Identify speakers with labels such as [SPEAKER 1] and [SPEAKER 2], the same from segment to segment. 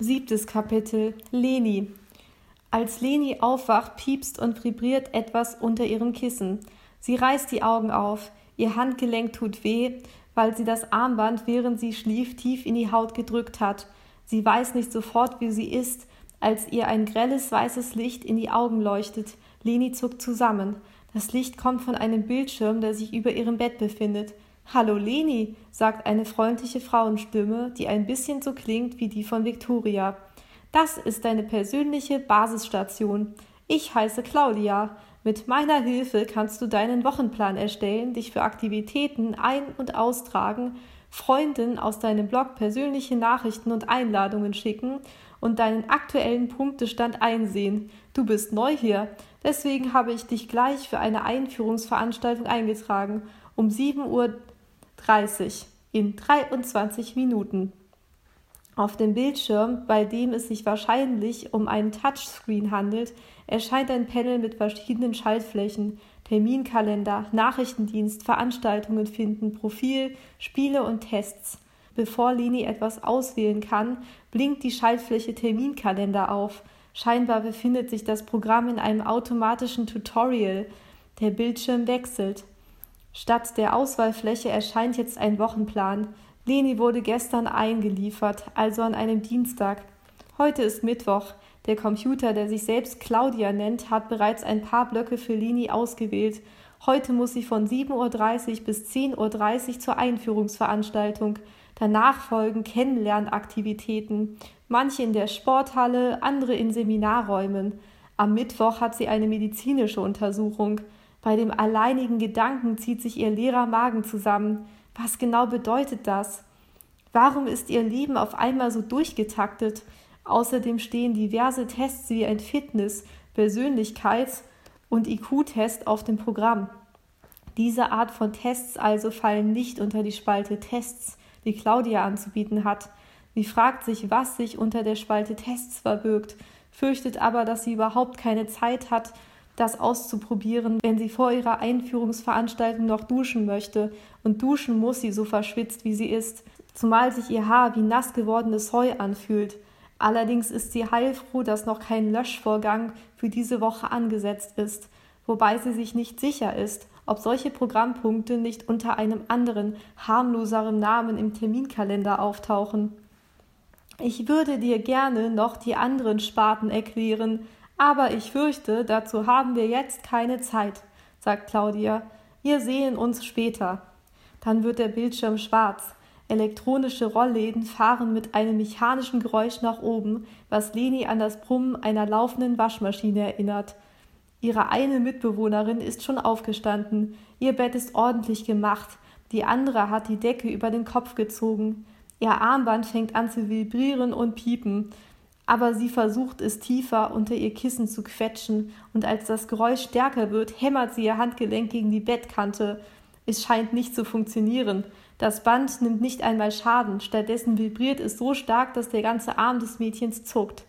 [SPEAKER 1] Siebtes Kapitel Leni. Als Leni aufwacht, piepst und vibriert etwas unter ihrem Kissen. Sie reißt die Augen auf. Ihr Handgelenk tut weh, weil sie das Armband, während sie schlief, tief in die Haut gedrückt hat. Sie weiß nicht sofort, wie sie ist, als ihr ein grelles weißes Licht in die Augen leuchtet. Leni zuckt zusammen. Das Licht kommt von einem Bildschirm, der sich über ihrem Bett befindet. Hallo Leni, sagt eine freundliche Frauenstimme, die ein bisschen so klingt wie die von Victoria. Das ist deine persönliche Basisstation. Ich heiße Claudia. Mit meiner Hilfe kannst du deinen Wochenplan erstellen, dich für Aktivitäten ein- und austragen, Freunden aus deinem Blog persönliche Nachrichten und Einladungen schicken und deinen aktuellen Punktestand einsehen. Du bist neu hier, deswegen habe ich dich gleich für eine Einführungsveranstaltung eingetragen um 7 Uhr 30 in 23 Minuten. Auf dem Bildschirm, bei dem es sich wahrscheinlich um einen Touchscreen handelt, erscheint ein Panel mit verschiedenen Schaltflächen, Terminkalender, Nachrichtendienst, Veranstaltungen finden, Profil, Spiele und Tests. Bevor Leni etwas auswählen kann, blinkt die Schaltfläche Terminkalender auf. Scheinbar befindet sich das Programm in einem automatischen Tutorial. Der Bildschirm wechselt. Statt der Auswahlfläche erscheint jetzt ein Wochenplan. Leni wurde gestern eingeliefert, also an einem Dienstag. Heute ist Mittwoch. Der Computer, der sich selbst Claudia nennt, hat bereits ein paar Blöcke für Leni ausgewählt. Heute muss sie von 7.30 Uhr bis 10.30 Uhr zur Einführungsveranstaltung. Danach folgen Kennenlernaktivitäten, manche in der Sporthalle, andere in Seminarräumen. Am Mittwoch hat sie eine medizinische Untersuchung. Bei dem alleinigen Gedanken zieht sich ihr leerer Magen zusammen. Was genau bedeutet das? Warum ist ihr Leben auf einmal so durchgetaktet? Außerdem stehen diverse Tests wie ein Fitness-, Persönlichkeits- und IQ-Test auf dem Programm. Diese Art von Tests also fallen nicht unter die Spalte Tests, die Claudia anzubieten hat. Sie fragt sich, was sich unter der Spalte Tests verbirgt, fürchtet aber, dass sie überhaupt keine Zeit hat, das auszuprobieren, wenn sie vor ihrer Einführungsveranstaltung noch duschen möchte. Und duschen muss sie so verschwitzt, wie sie ist, zumal sich ihr Haar wie nass gewordenes Heu anfühlt. Allerdings ist sie heilfroh, dass noch kein Löschvorgang für diese Woche angesetzt ist, wobei sie sich nicht sicher ist, ob solche Programmpunkte nicht unter einem anderen, harmloseren Namen im Terminkalender auftauchen. Ich würde dir gerne noch die anderen Sparten erklären, aber ich fürchte, dazu haben wir jetzt keine Zeit, sagt Claudia. Wir sehen uns später. Dann wird der Bildschirm schwarz. Elektronische Rollläden fahren mit einem mechanischen Geräusch nach oben, was Leni an das Brummen einer laufenden Waschmaschine erinnert. Ihre eine Mitbewohnerin ist schon aufgestanden. Ihr Bett ist ordentlich gemacht. Die andere hat die Decke über den Kopf gezogen. Ihr Armband fängt an zu vibrieren und piepen aber sie versucht es tiefer unter ihr Kissen zu quetschen, und als das Geräusch stärker wird, hämmert sie ihr Handgelenk gegen die Bettkante. Es scheint nicht zu funktionieren. Das Band nimmt nicht einmal Schaden, stattdessen vibriert es so stark, dass der ganze Arm des Mädchens zuckt.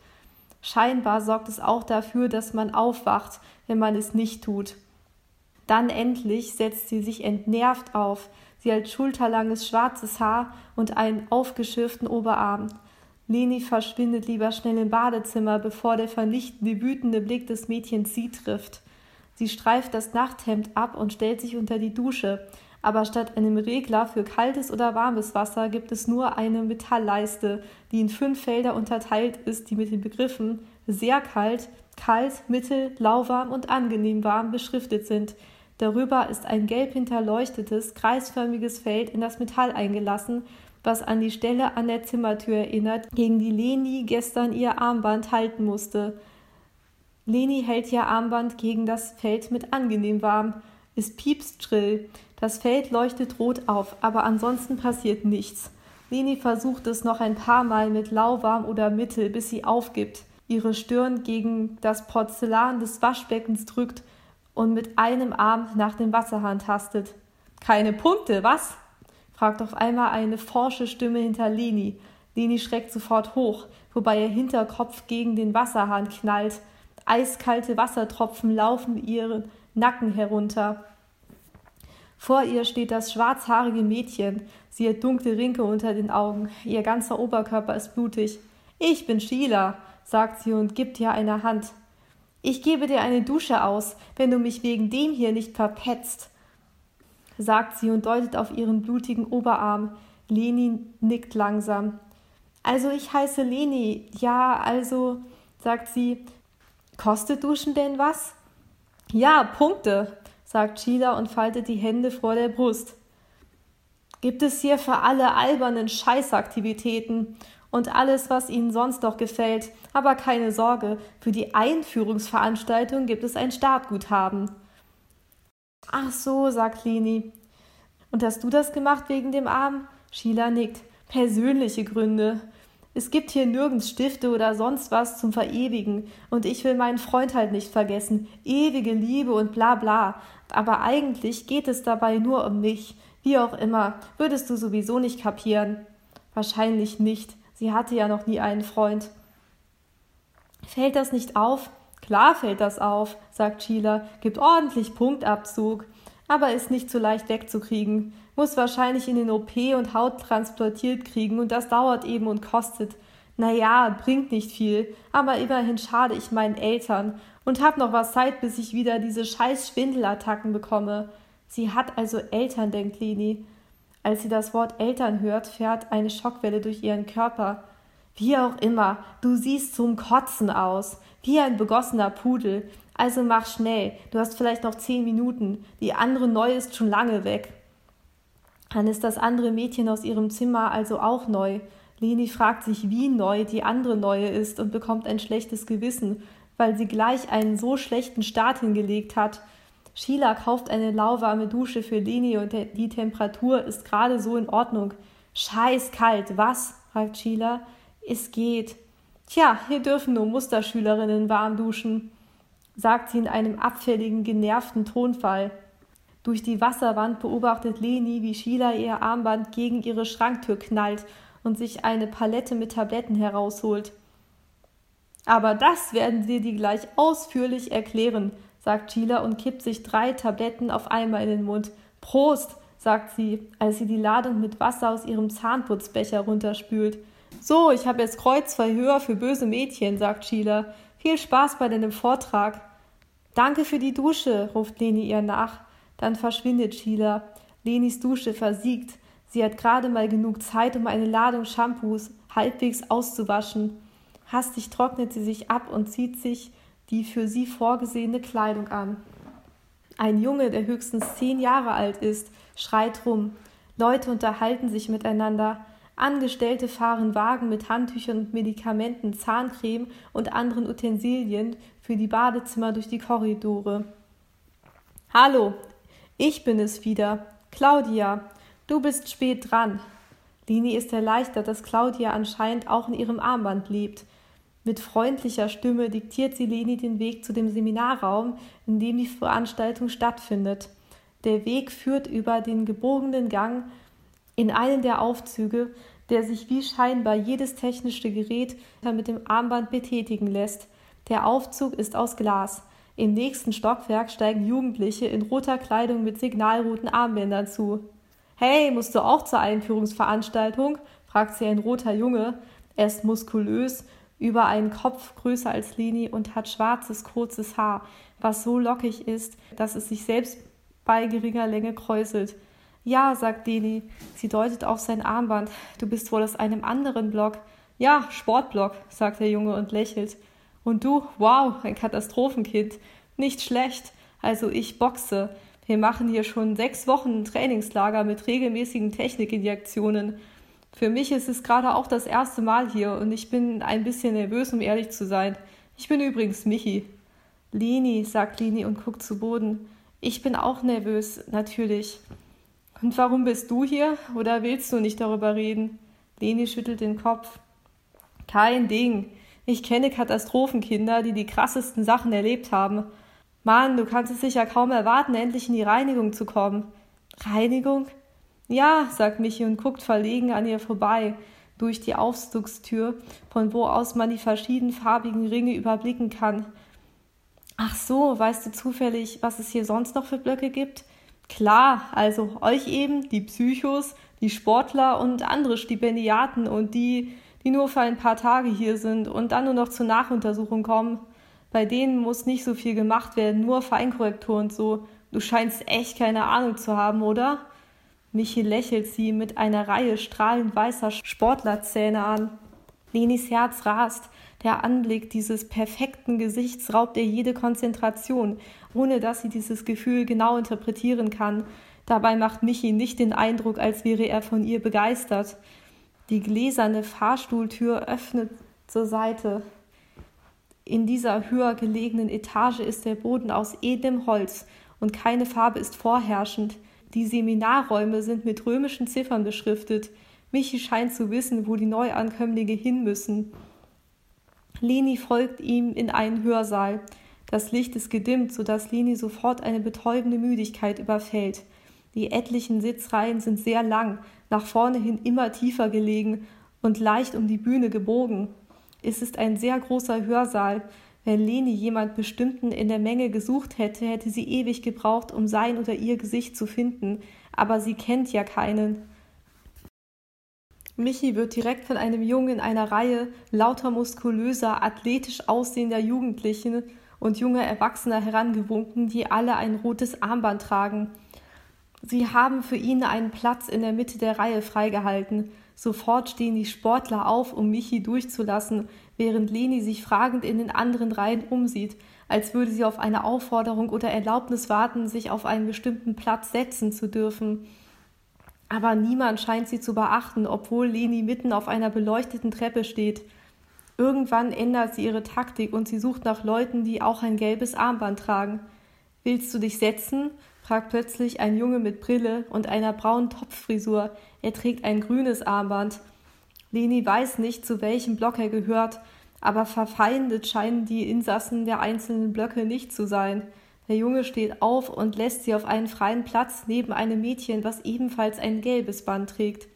[SPEAKER 1] Scheinbar sorgt es auch dafür, dass man aufwacht, wenn man es nicht tut. Dann endlich setzt sie sich entnervt auf. Sie hat schulterlanges schwarzes Haar und einen aufgeschürften Oberarm. Leni verschwindet lieber schnell im Badezimmer, bevor der vernichtende, wütende Blick des Mädchens sie trifft. Sie streift das Nachthemd ab und stellt sich unter die Dusche. Aber statt einem Regler für kaltes oder warmes Wasser gibt es nur eine Metallleiste, die in fünf Felder unterteilt ist, die mit den Begriffen sehr kalt, kalt, mittel, lauwarm und angenehm warm beschriftet sind. Darüber ist ein gelb hinterleuchtetes, kreisförmiges Feld in das Metall eingelassen, was an die Stelle an der Zimmertür erinnert, gegen die Leni gestern ihr Armband halten musste. Leni hält ihr Armband gegen das Feld mit angenehm warm. Es piepst schrill. Das Feld leuchtet rot auf, aber ansonsten passiert nichts. Leni versucht es noch ein paar Mal mit lauwarm oder mittel, bis sie aufgibt, ihre Stirn gegen das Porzellan des Waschbeckens drückt und mit einem Arm nach dem Wasserhahn tastet. Keine Punkte, was? Fragt auf einmal eine forsche Stimme hinter Leni. Leni schreckt sofort hoch, wobei ihr Hinterkopf gegen den Wasserhahn knallt. Eiskalte Wassertropfen laufen ihren Nacken herunter. Vor ihr steht das schwarzhaarige Mädchen. Sie hat dunkle Rinke unter den Augen. Ihr ganzer Oberkörper ist blutig. Ich bin Sheila, sagt sie und gibt ihr eine Hand. Ich gebe dir eine Dusche aus, wenn du mich wegen dem hier nicht verpetzt, sagt sie und deutet auf ihren blutigen Oberarm. Leni nickt langsam. Also ich heiße Leni. Ja, also, sagt sie. Kostet Duschen denn was? Ja, Punkte, sagt Sheila und faltet die Hände vor der Brust. Gibt es hier für alle albernen Scheißaktivitäten und alles, was Ihnen sonst noch gefällt. Aber keine Sorge, für die Einführungsveranstaltung gibt es ein Startguthaben. Ach so, sagt Leni. Und hast du das gemacht wegen dem Arm? Sheila nickt. Persönliche Gründe. Es gibt hier nirgends Stifte oder sonst was zum Verewigen, und ich will meinen Freund halt nicht vergessen. Ewige Liebe und bla bla. Aber eigentlich geht es dabei nur um mich. Wie auch immer, würdest du sowieso nicht kapieren. Wahrscheinlich nicht. Sie hatte ja noch nie einen Freund. Fällt das nicht auf? Klar fällt das auf, sagt Sheila, gibt ordentlich Punktabzug, aber ist nicht so leicht wegzukriegen. Muss wahrscheinlich in den OP und Haut transportiert kriegen und das dauert eben und kostet. Naja, bringt nicht viel, aber immerhin schade ich meinen Eltern und hab noch was Zeit, bis ich wieder diese scheiß Schwindelattacken bekomme. Sie hat also Eltern, denkt Leni. Als sie das Wort Eltern hört, fährt eine Schockwelle durch ihren Körper. Wie auch immer, du siehst zum Kotzen aus, wie ein begossener Pudel. Also mach schnell, du hast vielleicht noch zehn Minuten, die andere Neu ist schon lange weg. Dann ist das andere Mädchen aus ihrem Zimmer also auch neu. Leni fragt sich, wie neu die andere Neue ist und bekommt ein schlechtes Gewissen, weil sie gleich einen so schlechten Start hingelegt hat. Sheila kauft eine lauwarme Dusche für Leni und die Temperatur ist gerade so in Ordnung. Scheiß kalt, was? fragt Sheila. Es geht. Tja, hier dürfen nur Musterschülerinnen warm duschen, sagt sie in einem abfälligen, genervten Tonfall. Durch die Wasserwand beobachtet Leni, wie Sheila ihr Armband gegen ihre Schranktür knallt und sich eine Palette mit Tabletten herausholt. Aber das werden wir dir gleich ausführlich erklären, sagt Sheila und kippt sich drei Tabletten auf einmal in den Mund. Prost, sagt sie, als sie die Ladung mit Wasser aus ihrem Zahnputzbecher runterspült. So, ich habe jetzt Kreuzverhör für böse Mädchen, sagt Sheila. Viel Spaß bei deinem Vortrag. Danke für die Dusche, ruft Leni ihr nach. Dann verschwindet Sheila. Lenis Dusche versiegt. Sie hat gerade mal genug Zeit, um eine Ladung Shampoos halbwegs auszuwaschen. Hastig trocknet sie sich ab und zieht sich die für sie vorgesehene Kleidung an. Ein Junge, der höchstens zehn Jahre alt ist, schreit rum. Leute unterhalten sich miteinander. Angestellte fahren Wagen mit Handtüchern und Medikamenten, Zahncreme und anderen Utensilien für die Badezimmer durch die Korridore. Hallo, ich bin es wieder. Claudia, du bist spät dran. Lini ist erleichtert, dass Claudia anscheinend auch in ihrem Armband lebt. Mit freundlicher Stimme diktiert sie Leni den Weg zu dem Seminarraum, in dem die Veranstaltung stattfindet. Der Weg führt über den gebogenen Gang in einen der Aufzüge, der sich wie scheinbar jedes technische Gerät mit dem Armband betätigen lässt. Der Aufzug ist aus Glas. Im nächsten Stockwerk steigen Jugendliche in roter Kleidung mit signalroten Armbändern zu. Hey, musst du auch zur Einführungsveranstaltung? fragt sie ein roter Junge. Er ist muskulös über einen Kopf größer als Leni und hat schwarzes, kurzes Haar, was so lockig ist, dass es sich selbst bei geringer Länge kräuselt. Ja, sagt Leni. Sie deutet auf sein Armband. Du bist wohl aus einem anderen Block. Ja, Sportblock, sagt der Junge und lächelt. Und du, wow, ein Katastrophenkind. Nicht schlecht. Also ich boxe. Wir machen hier schon sechs Wochen ein Trainingslager mit regelmäßigen Technikinjektionen. Für mich ist es gerade auch das erste Mal hier und ich bin ein bisschen nervös, um ehrlich zu sein. Ich bin übrigens Michi. Leni, sagt Leni und guckt zu Boden. Ich bin auch nervös, natürlich. Und warum bist du hier? Oder willst du nicht darüber reden? Leni schüttelt den Kopf. Kein Ding. Ich kenne Katastrophenkinder, die die krassesten Sachen erlebt haben. Mann, du kannst es sicher kaum erwarten, endlich in die Reinigung zu kommen. Reinigung? Ja, sagt Michi und guckt verlegen an ihr vorbei durch die Aufzugstür, von wo aus man die verschiedenfarbigen Ringe überblicken kann. Ach so, weißt du zufällig, was es hier sonst noch für Blöcke gibt? Klar, also euch eben, die Psychos, die Sportler und andere Stipendiaten und die, die nur für ein paar Tage hier sind und dann nur noch zur Nachuntersuchung kommen. Bei denen muss nicht so viel gemacht werden, nur Feinkorrektur und so. Du scheinst echt keine Ahnung zu haben, oder? Michi lächelt sie mit einer Reihe strahlend weißer Sportlerzähne an. Lenis Herz rast. Der Anblick dieses perfekten Gesichts raubt ihr jede Konzentration, ohne dass sie dieses Gefühl genau interpretieren kann. Dabei macht Michi nicht den Eindruck, als wäre er von ihr begeistert. Die gläserne Fahrstuhltür öffnet zur Seite. In dieser höher gelegenen Etage ist der Boden aus edlem Holz und keine Farbe ist vorherrschend. Die Seminarräume sind mit römischen Ziffern beschriftet. Michi scheint zu wissen, wo die Neuankömmlinge hin müssen. Leni folgt ihm in einen Hörsaal. Das Licht ist gedimmt, so dass Leni sofort eine betäubende Müdigkeit überfällt. Die etlichen Sitzreihen sind sehr lang, nach vorne hin immer tiefer gelegen und leicht um die Bühne gebogen. Es ist ein sehr großer Hörsaal. Wenn Leni jemand Bestimmten in der Menge gesucht hätte, hätte sie ewig gebraucht, um sein oder ihr Gesicht zu finden. Aber sie kennt ja keinen. Michi wird direkt von einem Jungen in einer Reihe lauter muskulöser, athletisch aussehender Jugendlichen und junger Erwachsener herangewunken, die alle ein rotes Armband tragen. Sie haben für ihn einen Platz in der Mitte der Reihe freigehalten. Sofort stehen die Sportler auf, um Michi durchzulassen, während Leni sich fragend in den anderen Reihen umsieht, als würde sie auf eine Aufforderung oder Erlaubnis warten, sich auf einen bestimmten Platz setzen zu dürfen. Aber niemand scheint sie zu beachten, obwohl Leni mitten auf einer beleuchteten Treppe steht. Irgendwann ändert sie ihre Taktik und sie sucht nach Leuten, die auch ein gelbes Armband tragen. Willst du dich setzen? fragt plötzlich ein Junge mit Brille und einer braunen Topffrisur. Er trägt ein grünes Armband. Leni weiß nicht, zu welchem Block er gehört, aber verfeindet scheinen die Insassen der einzelnen Blöcke nicht zu sein. Der Junge steht auf und lässt sie auf einen freien Platz neben einem Mädchen, was ebenfalls ein gelbes Band trägt.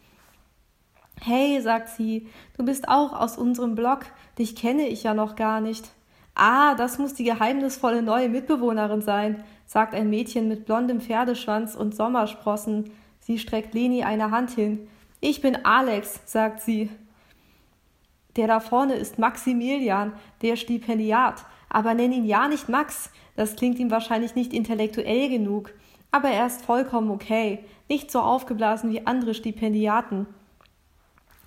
[SPEAKER 1] Hey, sagt sie, du bist auch aus unserem Block, dich kenne ich ja noch gar nicht. Ah, das muss die geheimnisvolle neue Mitbewohnerin sein, sagt ein Mädchen mit blondem Pferdeschwanz und Sommersprossen. Sie streckt Leni eine Hand hin. Ich bin Alex, sagt sie. Der da vorne ist Maximilian, der Stipendiat, aber nenn ihn ja nicht Max, das klingt ihm wahrscheinlich nicht intellektuell genug, aber er ist vollkommen okay, nicht so aufgeblasen wie andere Stipendiaten.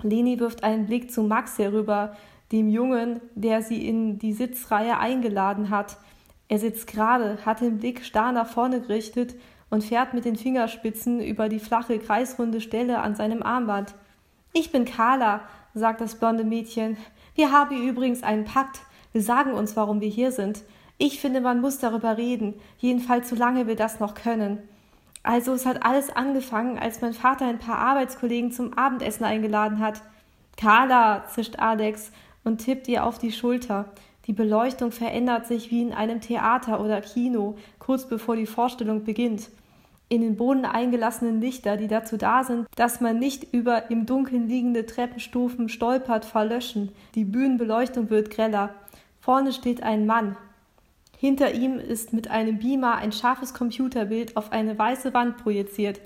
[SPEAKER 1] Leni wirft einen Blick zu Max herüber, dem Jungen, der sie in die Sitzreihe eingeladen hat. Er sitzt gerade, hat den Blick starr nach vorne gerichtet und fährt mit den Fingerspitzen über die flache, kreisrunde Stelle an seinem Armband. Ich bin Carla, sagt das blonde Mädchen. Wir haben übrigens einen Pakt. Wir sagen uns, warum wir hier sind. Ich finde, man muss darüber reden, jedenfalls solange wir das noch können. Also es hat alles angefangen, als mein Vater ein paar Arbeitskollegen zum Abendessen eingeladen hat. Carla, zischt Alex und tippt ihr auf die Schulter. Die Beleuchtung verändert sich wie in einem Theater oder Kino, kurz bevor die Vorstellung beginnt. In den Boden eingelassenen Lichter, die dazu da sind, dass man nicht über im Dunkeln liegende Treppenstufen stolpert, verlöschen. Die Bühnenbeleuchtung wird greller. Vorne steht ein Mann. Hinter ihm ist mit einem Beamer ein scharfes Computerbild auf eine weiße Wand projiziert.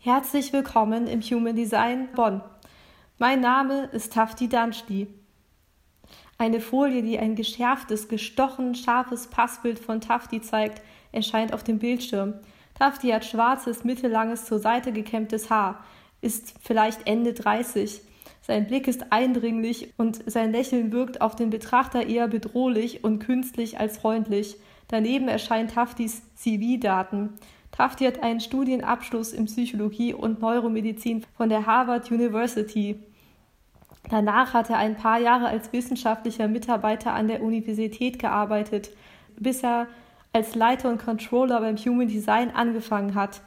[SPEAKER 1] Herzlich willkommen im Human Design Bonn. Mein Name ist Tafti Danschli. Eine Folie, die ein geschärftes, gestochen scharfes Passbild von Tafti zeigt, erscheint auf dem Bildschirm. Tafti hat schwarzes, mittellanges, zur Seite gekämmtes Haar, ist vielleicht Ende 30. Sein Blick ist eindringlich und sein Lächeln wirkt auf den Betrachter eher bedrohlich und künstlich als freundlich. Daneben erscheint Taftis CV-Daten. Tafti hat einen Studienabschluss in Psychologie und Neuromedizin von der Harvard University. Danach hat er ein paar Jahre als wissenschaftlicher Mitarbeiter an der Universität gearbeitet, bis er als Leiter und Controller beim Human Design angefangen hat.